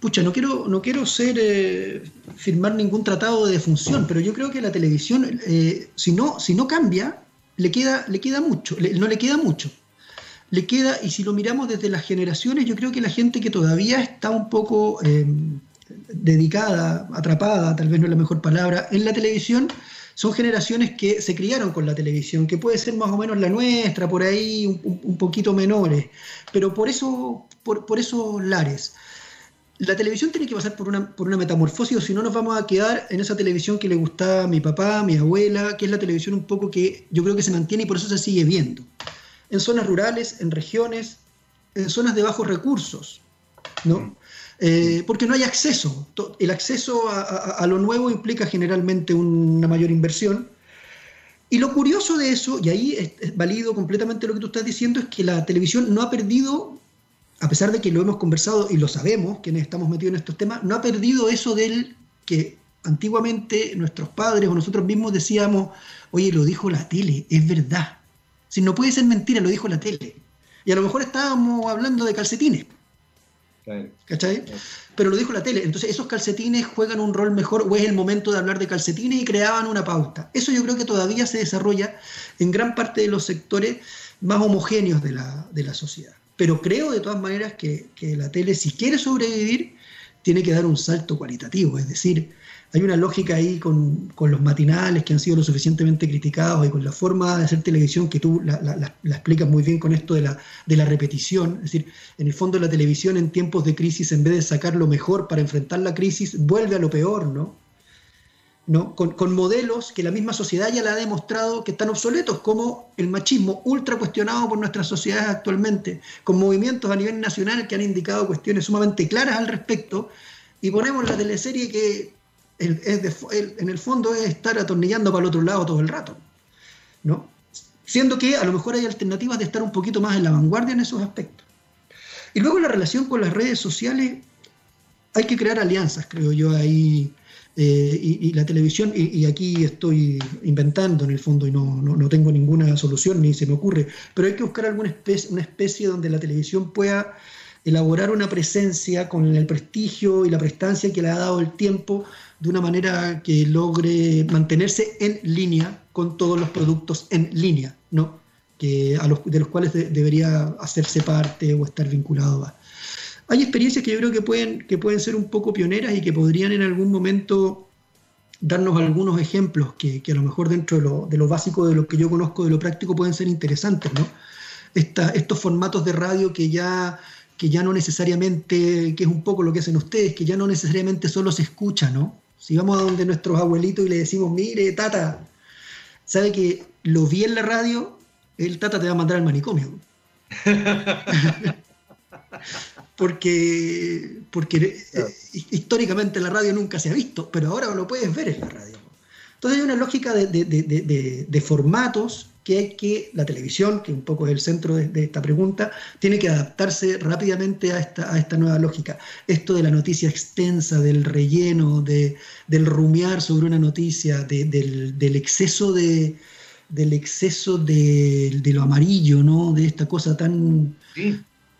pucha, no quiero, no quiero ser, eh, firmar ningún tratado de defunción, pero yo creo que la televisión, eh, si, no, si no cambia, le queda, le queda mucho, no le queda mucho. Le queda, y si lo miramos desde las generaciones, yo creo que la gente que todavía está un poco em, dedicada, atrapada, tal vez no es la mejor palabra, en la televisión, son generaciones que se criaron con la televisión, que puede ser más o menos la nuestra, por ahí un, poquito menores, pero por, eso, por, esos lares. La televisión tiene que pasar por una, por metamorfosis, o si no nos vamos a quedar en esa televisión que le gustaba a mi papá, a mi abuela, que es la televisión un poco que yo creo que se mantiene y por eso se sigue viendo. En zonas rurales, en regiones, en zonas de bajos recursos, ¿no? Eh, porque no hay acceso. El acceso a, lo nuevo implica generalmente una mayor inversión. Y lo curioso de eso, y ahí es, válido completamente lo que tú estás diciendo, es que la televisión no ha perdido, a pesar de que lo hemos conversado y lo sabemos, quienes estamos metidos en estos temas, no ha perdido eso del que antiguamente nuestros padres o nosotros mismos decíamos, oye, lo dijo la tele, es verdad. Si no puede ser mentira, lo dijo la tele. Y a lo mejor estábamos hablando de calcetines. ¿Cachai? Pero lo dijo la tele. Entonces, esos calcetines juegan un rol mejor o es el momento de hablar de calcetines y creaban una pauta. Eso yo creo que todavía se desarrolla en gran parte de los sectores más homogéneos de la, sociedad. Pero creo de todas maneras que, que la tele, si quiere sobrevivir, tiene que dar un salto cualitativo. Es decir, hay una lógica ahí con, los matinales que han sido lo suficientemente criticados y con la forma de hacer televisión que tú la, explicas muy bien con esto de la, de la repetición. Es decir, en el fondo la televisión en tiempos de crisis, en vez de sacar lo mejor para enfrentar la crisis, vuelve a lo peor, ¿no? ¿No? Con, con, modelos que la misma sociedad ya le ha demostrado que están obsoletos, como el machismo ultra cuestionado por nuestras sociedades actualmente, con movimientos a nivel nacional que han indicado cuestiones sumamente claras al respecto, y ponemos la teleserie que en el fondo es estar atornillando para el otro lado todo el rato. ¿no? Siendo que a lo mejor hay alternativas de estar un poquito más en la vanguardia en esos aspectos. Y luego la relación con las redes sociales, hay que crear alianzas, creo yo, ahí. Eh, y, la televisión, y, aquí estoy inventando en el fondo y no, no, tengo ninguna solución ni se me ocurre, pero hay que buscar alguna especie, una especie donde la televisión pueda elaborar una presencia con el prestigio y la prestancia que le ha dado el tiempo de una manera que logre mantenerse en línea con todos los productos en línea, ¿no? que a los, de los cuales debería hacerse parte o estar vinculado. Hay experiencias que yo creo que pueden, que pueden ser un poco pioneras y que podrían en algún momento darnos algunos ejemplos que, a lo mejor dentro de lo, de lo, básico de lo que yo conozco, de lo práctico, pueden ser interesantes. ¿no? estos formatos de radio que ya que ya no necesariamente, que es un poco lo que hacen ustedes, que ya no necesariamente solo se escucha, ¿no? Si vamos a donde nuestros abuelitos y le decimos, mire, tata, sabe que lo vi en la radio, el Tata te va a mandar al manicomio. porque porque eh, históricamente la radio nunca se ha visto, pero ahora lo puedes ver en la radio. Entonces hay una lógica de, formatos que hay que, la televisión, que un poco es el centro de, esta pregunta, tiene que adaptarse rápidamente a esta, a esta nueva lógica. Esto de la noticia extensa, del relleno, del rumiar sobre una noticia, del, exceso de del exceso de, lo amarillo, ¿no? De esta cosa tan,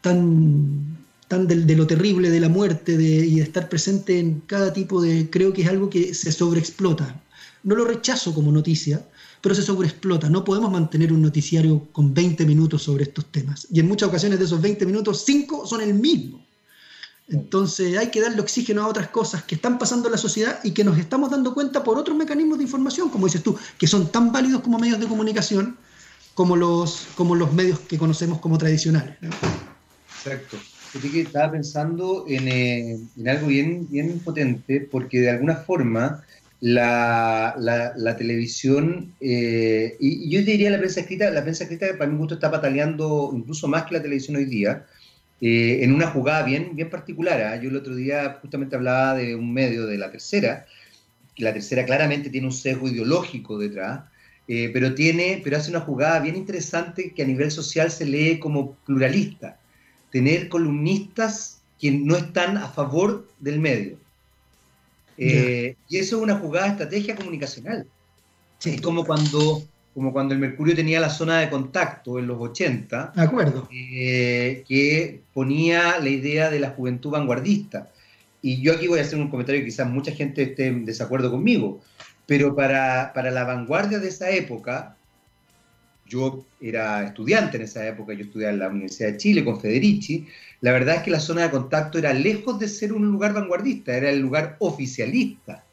tan, tan de, lo terrible de la muerte y de estar presente en cada tipo de... Creo que es algo que se sobreexplota. No lo rechazo como noticia, pero se sobreexplota. No podemos mantener un noticiario con 20 minutos sobre estos temas. Y en muchas ocasiones de esos 20 minutos, 5 son el mismo. Entonces hay que darle oxígeno a otras cosas que están pasando en la sociedad y que nos estamos dando cuenta por otros mecanismos de información, como dices tú, que son tan válidos como medios de comunicación como los, como los medios que conocemos como tradicionales. Exacto. que estaba pensando eh, en, algo bien, bien potente, porque de alguna forma la, la, televisión, eh, y, yo diría la prensa escrita, la prensa escrita para mi gusto está pataleando incluso más que la televisión hoy día, eh, en una jugada bien, bien particular. ¿ah? Yo el otro día justamente hablaba de un medio de la tercera, la tercera claramente tiene un sesgo ideológico detrás, pero, tiene, pero hace una jugada bien interesante que a nivel social se lee como pluralista tener columnistas que no están a favor del medio. Eh, y eso es una jugada estrategia comunicacional. Es como cuando, como cuando el Mercurio tenía la zona de contacto en los 80, de acuerdo. Eh, que ponía la idea de la juventud vanguardista. Y yo aquí voy a hacer un comentario que quizás mucha gente esté en desacuerdo conmigo, pero para, para la vanguardia de esa época, yo era estudiante en esa época, yo estudiaba en la Universidad de Chile con Federici, la verdad es que la zona de contacto era lejos de ser un lugar vanguardista, era el lugar oficialista,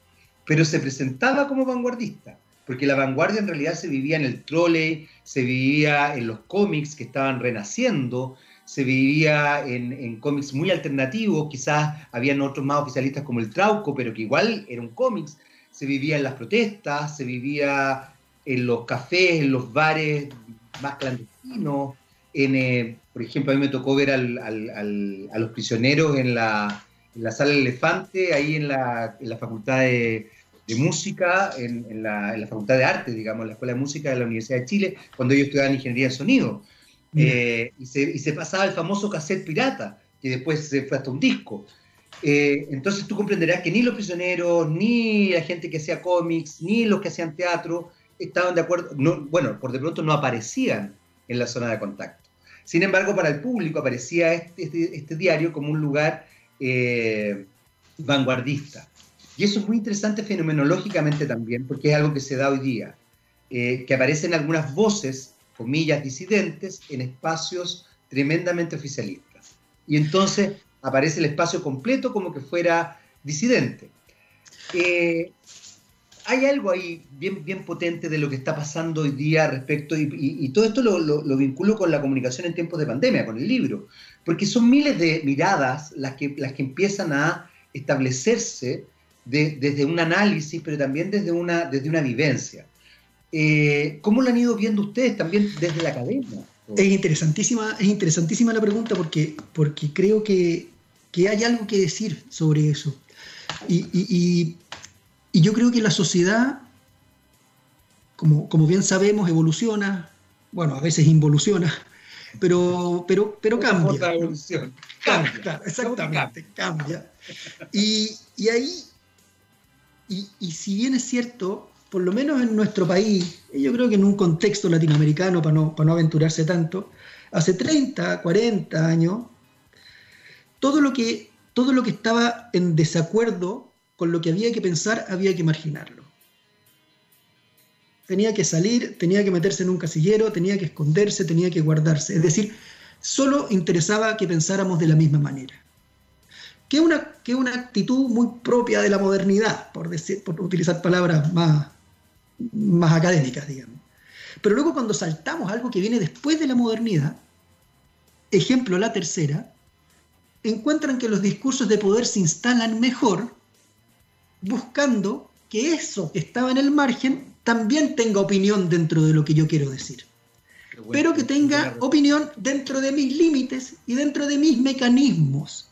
pero se presentaba como vanguardista, porque la vanguardia en realidad se vivía en el trolley, se vivía en los cómics que estaban renaciendo, se vivía en, cómics muy alternativos, quizás habían otros más oficialistas como el Trauco, pero que igual eran cómics, se vivía en las protestas, se vivía en los cafés, en los bares más clandestinos. En, eh, por ejemplo, a mí me tocó ver al, a los prisioneros en la, en la, sala Elefante, ahí en la, en la Facultad de, de Música, en, la, Facultad de Arte, digamos, en la Escuela de Música de la Universidad de Chile, cuando ellos estudiaban Ingeniería de Sonido. Eh, y, se, y, se, pasaba el famoso cassette pirata, que después se fue hasta un disco. Eh, entonces tú comprenderás que ni los prisioneros, ni la gente que hacía cómics, ni los que hacían teatro, estaban de acuerdo, no, bueno, por de pronto no aparecían en la zona de contacto. Sin embargo, para el público aparecía este, este, este diario como un lugar eh, vanguardista. Y eso es muy interesante fenomenológicamente también, porque es algo que se da hoy día, eh, que aparecen algunas voces, comillas, disidentes, en espacios tremendamente oficialistas. Y entonces aparece el espacio completo como que fuera disidente. Eh, hay algo ahí bien, bien potente de lo que está pasando hoy día respecto, y, todo esto lo, vinculo con la comunicación en tiempos de pandemia, con el libro, porque son miles de miradas las que, las que empiezan a establecerse desde un análisis, pero también desde una, desde una vivencia. Eh, ¿Cómo lo han ido viendo ustedes también desde la academia? Es interesantísima, es interesantísima la pregunta porque, porque creo que, hay algo que decir sobre eso. y yo creo que la sociedad, como, como bien sabemos, evoluciona, bueno, a veces involuciona, pero, pero, pero cambia. Cambia, exactamente, cambia. Y, ahí, y, y, si bien es cierto, por lo menos en nuestro país, yo creo que en un contexto latinoamericano, para no, para no aventurarse tanto, hace 30, 40 años, todo lo que, todo lo que estaba en desacuerdo con lo que había que pensar, había que marginarlo. Tenía que salir, tenía que meterse en un casillero, tenía que esconderse, tenía que guardarse. Es decir, solo interesaba que pensáramos de la misma manera. Que una, que una actitud muy propia de la modernidad, por, decir, por utilizar palabras más, más académicas, digamos. Pero luego cuando saltamos algo que viene después de la modernidad, ejemplo la tercera, encuentran que los discursos de poder se instalan mejor buscando que eso que estaba en el margen también tenga opinión dentro de lo que yo quiero decir. pero que tenga opinión dentro de mis límites y dentro de mis mecanismos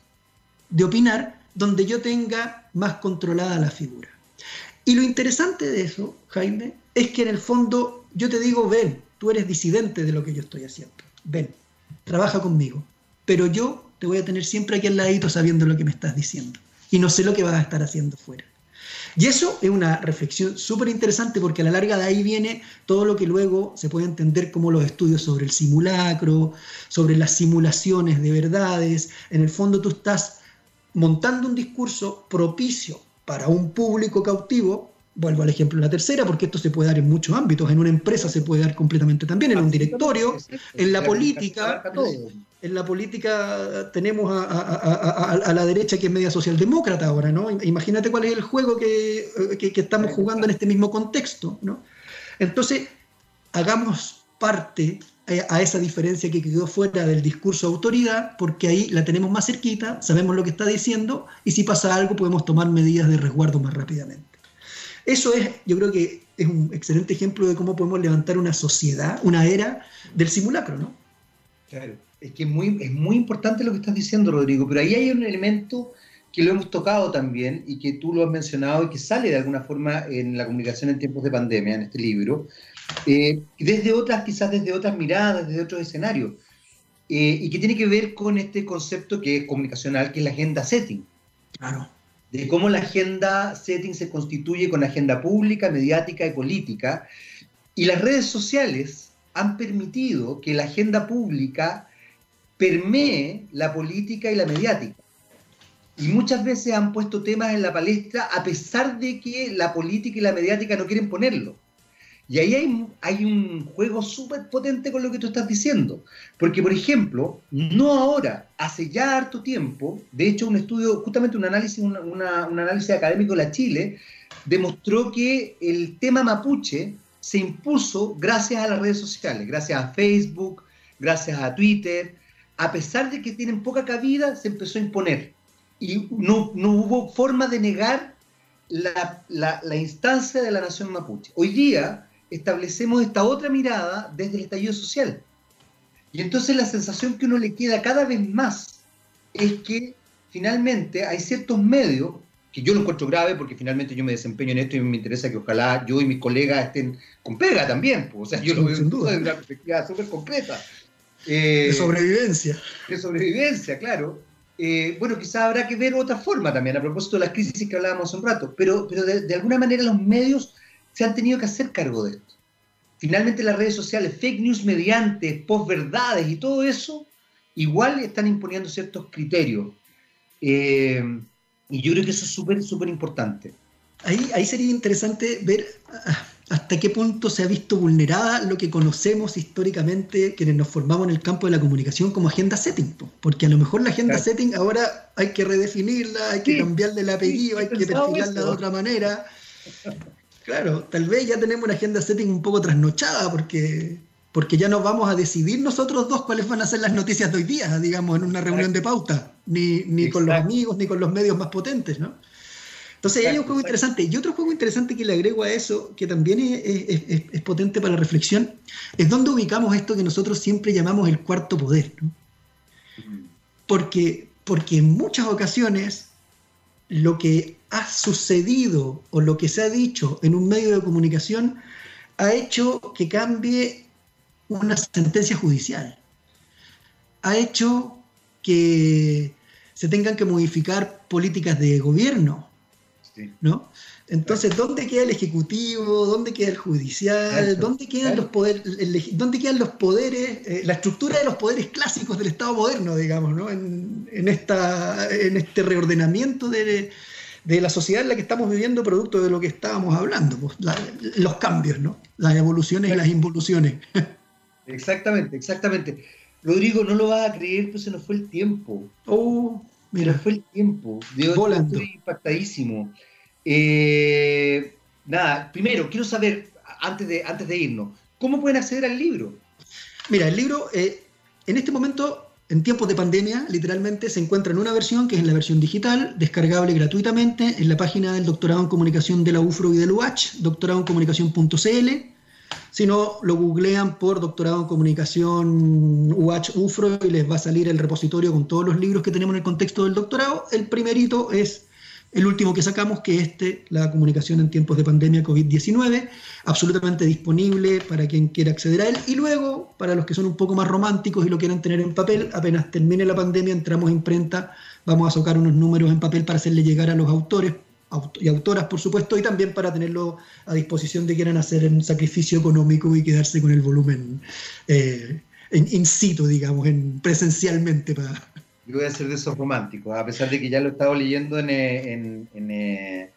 de opinar, donde yo tenga más controlada la figura. Y lo interesante de eso, Jaime, es que en el fondo yo te digo, ven, tú eres disidente de lo que yo estoy haciendo. Ven, trabaja conmigo. Pero yo te voy a tener siempre aquí al ladito sabiendo lo que me estás diciendo. Y no sé lo que vas a estar haciendo fuera. Y eso es una reflexión súper interesante porque a la larga de ahí viene todo lo que luego se puede entender como los estudios sobre el simulacro, sobre las simulaciones de verdades. En el fondo tú estás montando un discurso propicio para un público cautivo vuelvo al ejemplo de la tercera, porque esto se puede dar en muchos ámbitos. En una empresa se puede dar completamente también, en un directorio, en la política. En la política tenemos a, la derecha que es media socialdemócrata ahora, ¿no? Imagínate cuál es el juego que, que estamos jugando en este mismo contexto, ¿no? Entonces, hagamos parte a esa diferencia que quedó fuera del discurso de autoridad, porque ahí la tenemos más cerquita, sabemos lo que está diciendo, y si pasa algo podemos tomar medidas de resguardo más rápidamente. Eso es, yo creo que es un excelente ejemplo de cómo podemos levantar una sociedad, una era del simulacro, ¿no? Claro, es que es muy, es muy importante lo que estás diciendo, Rodrigo, pero ahí hay un elemento que lo hemos tocado también y que tú lo has mencionado y que sale de alguna forma en la comunicación en tiempos de pandemia, en este libro, eh, desde otras, quizás desde otras miradas, desde otros escenarios, eh, y que tiene que ver con este concepto que es comunicacional, que es la agenda setting. Claro de cómo la agenda setting se constituye con agenda pública, mediática y política. Y las redes sociales han permitido que la agenda pública permee la política y la mediática. Y muchas veces han puesto temas en la palestra a pesar de que la política y la mediática no quieren ponerlo. Y ahí hay, un juego súper potente con lo que tú estás diciendo. Porque, por ejemplo, no ahora, hace ya harto tiempo, de hecho, un estudio, justamente un análisis, un análisis académico de la Chile, demostró que el tema mapuche se impuso gracias a las redes sociales, gracias a Facebook, gracias a Twitter. A pesar de que tienen poca cabida, se empezó a imponer. Y no, no hubo forma de negar la, la, la instancia de la nación mapuche. Hoy día, establecemos esta otra mirada desde el estallido social. Y entonces la sensación que uno le queda cada vez más es que finalmente hay ciertos medios, que yo lo encuentro grave porque finalmente yo me desempeño en esto y me interesa que ojalá yo y mis colegas estén con pega también, pues, o sea, yo lo veo duda. desde una perspectiva súper concreta. De sobrevivencia. De sobrevivencia, claro. Eh, bueno, quizás habrá que ver otra forma también, a propósito de las crisis que hablábamos hace un rato, pero, pero de alguna manera los medios se han tenido que hacer cargo de esto. Finalmente las redes sociales, fake news mediante, posverdades y todo eso, igual están imponiendo ciertos criterios. Eh, y yo creo que eso es súper, súper importante. Ahí, ahí sería interesante ver ah, hasta qué punto se ha visto vulnerada lo que conocemos históricamente, quienes nos formamos en el campo de la comunicación como agenda setting, porque a lo mejor la agenda setting ahora hay que redefinirla, hay que cambiarle el apellido, hay que perfilarla de otra manera. Claro, tal vez ya tenemos una agenda setting un poco trasnochada porque, porque ya no vamos a decidir nosotros dos cuáles van a ser las noticias de hoy día, digamos, en una reunión de pauta, ni, ni con los amigos, ni con los medios más potentes, ¿no? Entonces hay un juego interesante. Y otro juego interesante que le agrego a eso, que también es, potente para la reflexión, es donde ubicamos esto que nosotros siempre llamamos el cuarto poder. ¿no? Porque, porque en muchas ocasiones lo que ha sucedido o lo que se ha dicho en un medio de comunicación ha hecho que cambie una sentencia judicial. Ha hecho que se tengan que modificar políticas de gobierno, ¿no? Entonces, ¿dónde queda el ejecutivo? ¿Dónde queda el judicial? ¿Dónde quedan los poderes? ¿Dónde quedan los poderes? Eh, la estructura de los poderes clásicos del Estado moderno, digamos, ¿no? En, esta, en este reordenamiento de, de la sociedad en la que estamos viviendo producto de lo que estábamos hablando, pues, los cambios, ¿no? Las evoluciones y las involuciones. Exactamente, exactamente. Rodrigo, no lo vas a creer, pero se nos fue el tiempo. Oh, mira. Fue el tiempo. Volando. Estoy impactadísimo. Eh, nada, primero, quiero saber, antes de, antes de irnos, ¿cómo pueden acceder al libro? Mira, el libro, eh, en este momento en tiempos de pandemia, literalmente, se encuentra en una versión que es en la versión digital, descargable gratuitamente en la página del Doctorado en Comunicación de la UFRO y del UH, doctoradoencomunicación.cl. Si no, lo googlean por Doctorado en Comunicación UH UFRO y les va a salir el repositorio con todos los libros que tenemos en el contexto del doctorado. El primerito es el último que sacamos, que este, la comunicación en tiempos de pandemia COVID-19, absolutamente disponible para quien quiera acceder a él. Y luego, para los que son un poco más románticos y lo quieran tener en papel, apenas termine la pandemia, entramos a imprenta, vamos a sacar unos números en papel para hacerle llegar a los autores y autoras, por supuesto, y también para tenerlo a disposición de quieran hacer un sacrificio económico y quedarse con el volumen eh, en in situ, digamos, en, presencialmente para, yo voy a ser de esos románticos, a pesar de que ya lo he estado leyendo en, eh, eh,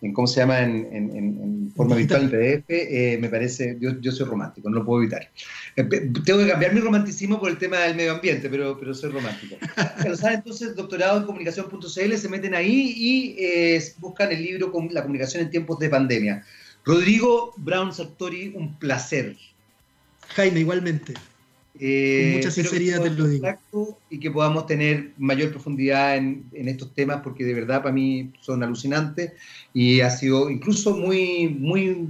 en ¿cómo se llama? En, forma virtual en PDF, eh, me parece, yo, yo, soy romántico, no lo puedo evitar. tengo que cambiar mi romanticismo por el tema del medio ambiente, pero, pero soy romántico. Pero saben, entonces, doctorado en comunicación.cl, se meten ahí y buscan el libro con La comunicación en tiempos de pandemia. Rodrigo Brown Sartori, un placer. Jaime, igualmente. Eh, mucha sinceridad te lo digo. Y que podamos tener mayor profundidad en, estos temas, porque de verdad para mí son alucinantes y ha sido incluso muy, muy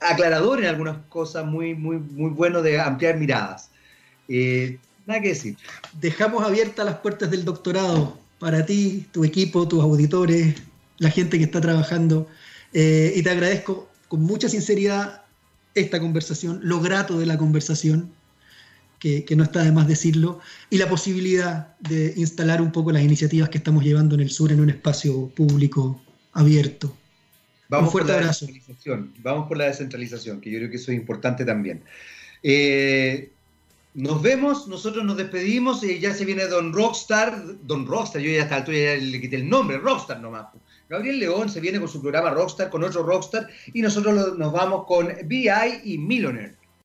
aclarador en algunas cosas, muy, muy, muy bueno de ampliar miradas. Eh, nada que decir. Dejamos abiertas las puertas del doctorado para ti, tu equipo, tus auditores, la gente que está trabajando. Eh, y te agradezco con mucha sinceridad esta conversación, lo grato de la conversación que, no está de más decirlo, y la posibilidad de instalar un poco las iniciativas que estamos llevando en el sur en un espacio público abierto. Vamos un fuerte por la abrazo. Vamos por la descentralización, que yo creo que eso es importante también. Eh, nos vemos, nosotros nos despedimos y ya se viene Don Rockstar, Don Rockstar, yo ya hasta altura ya le quité el nombre, Rockstar nomás. Gabriel León se viene con su programa Rockstar, con otro Rockstar, y nosotros nos vamos con BI y Millionaire.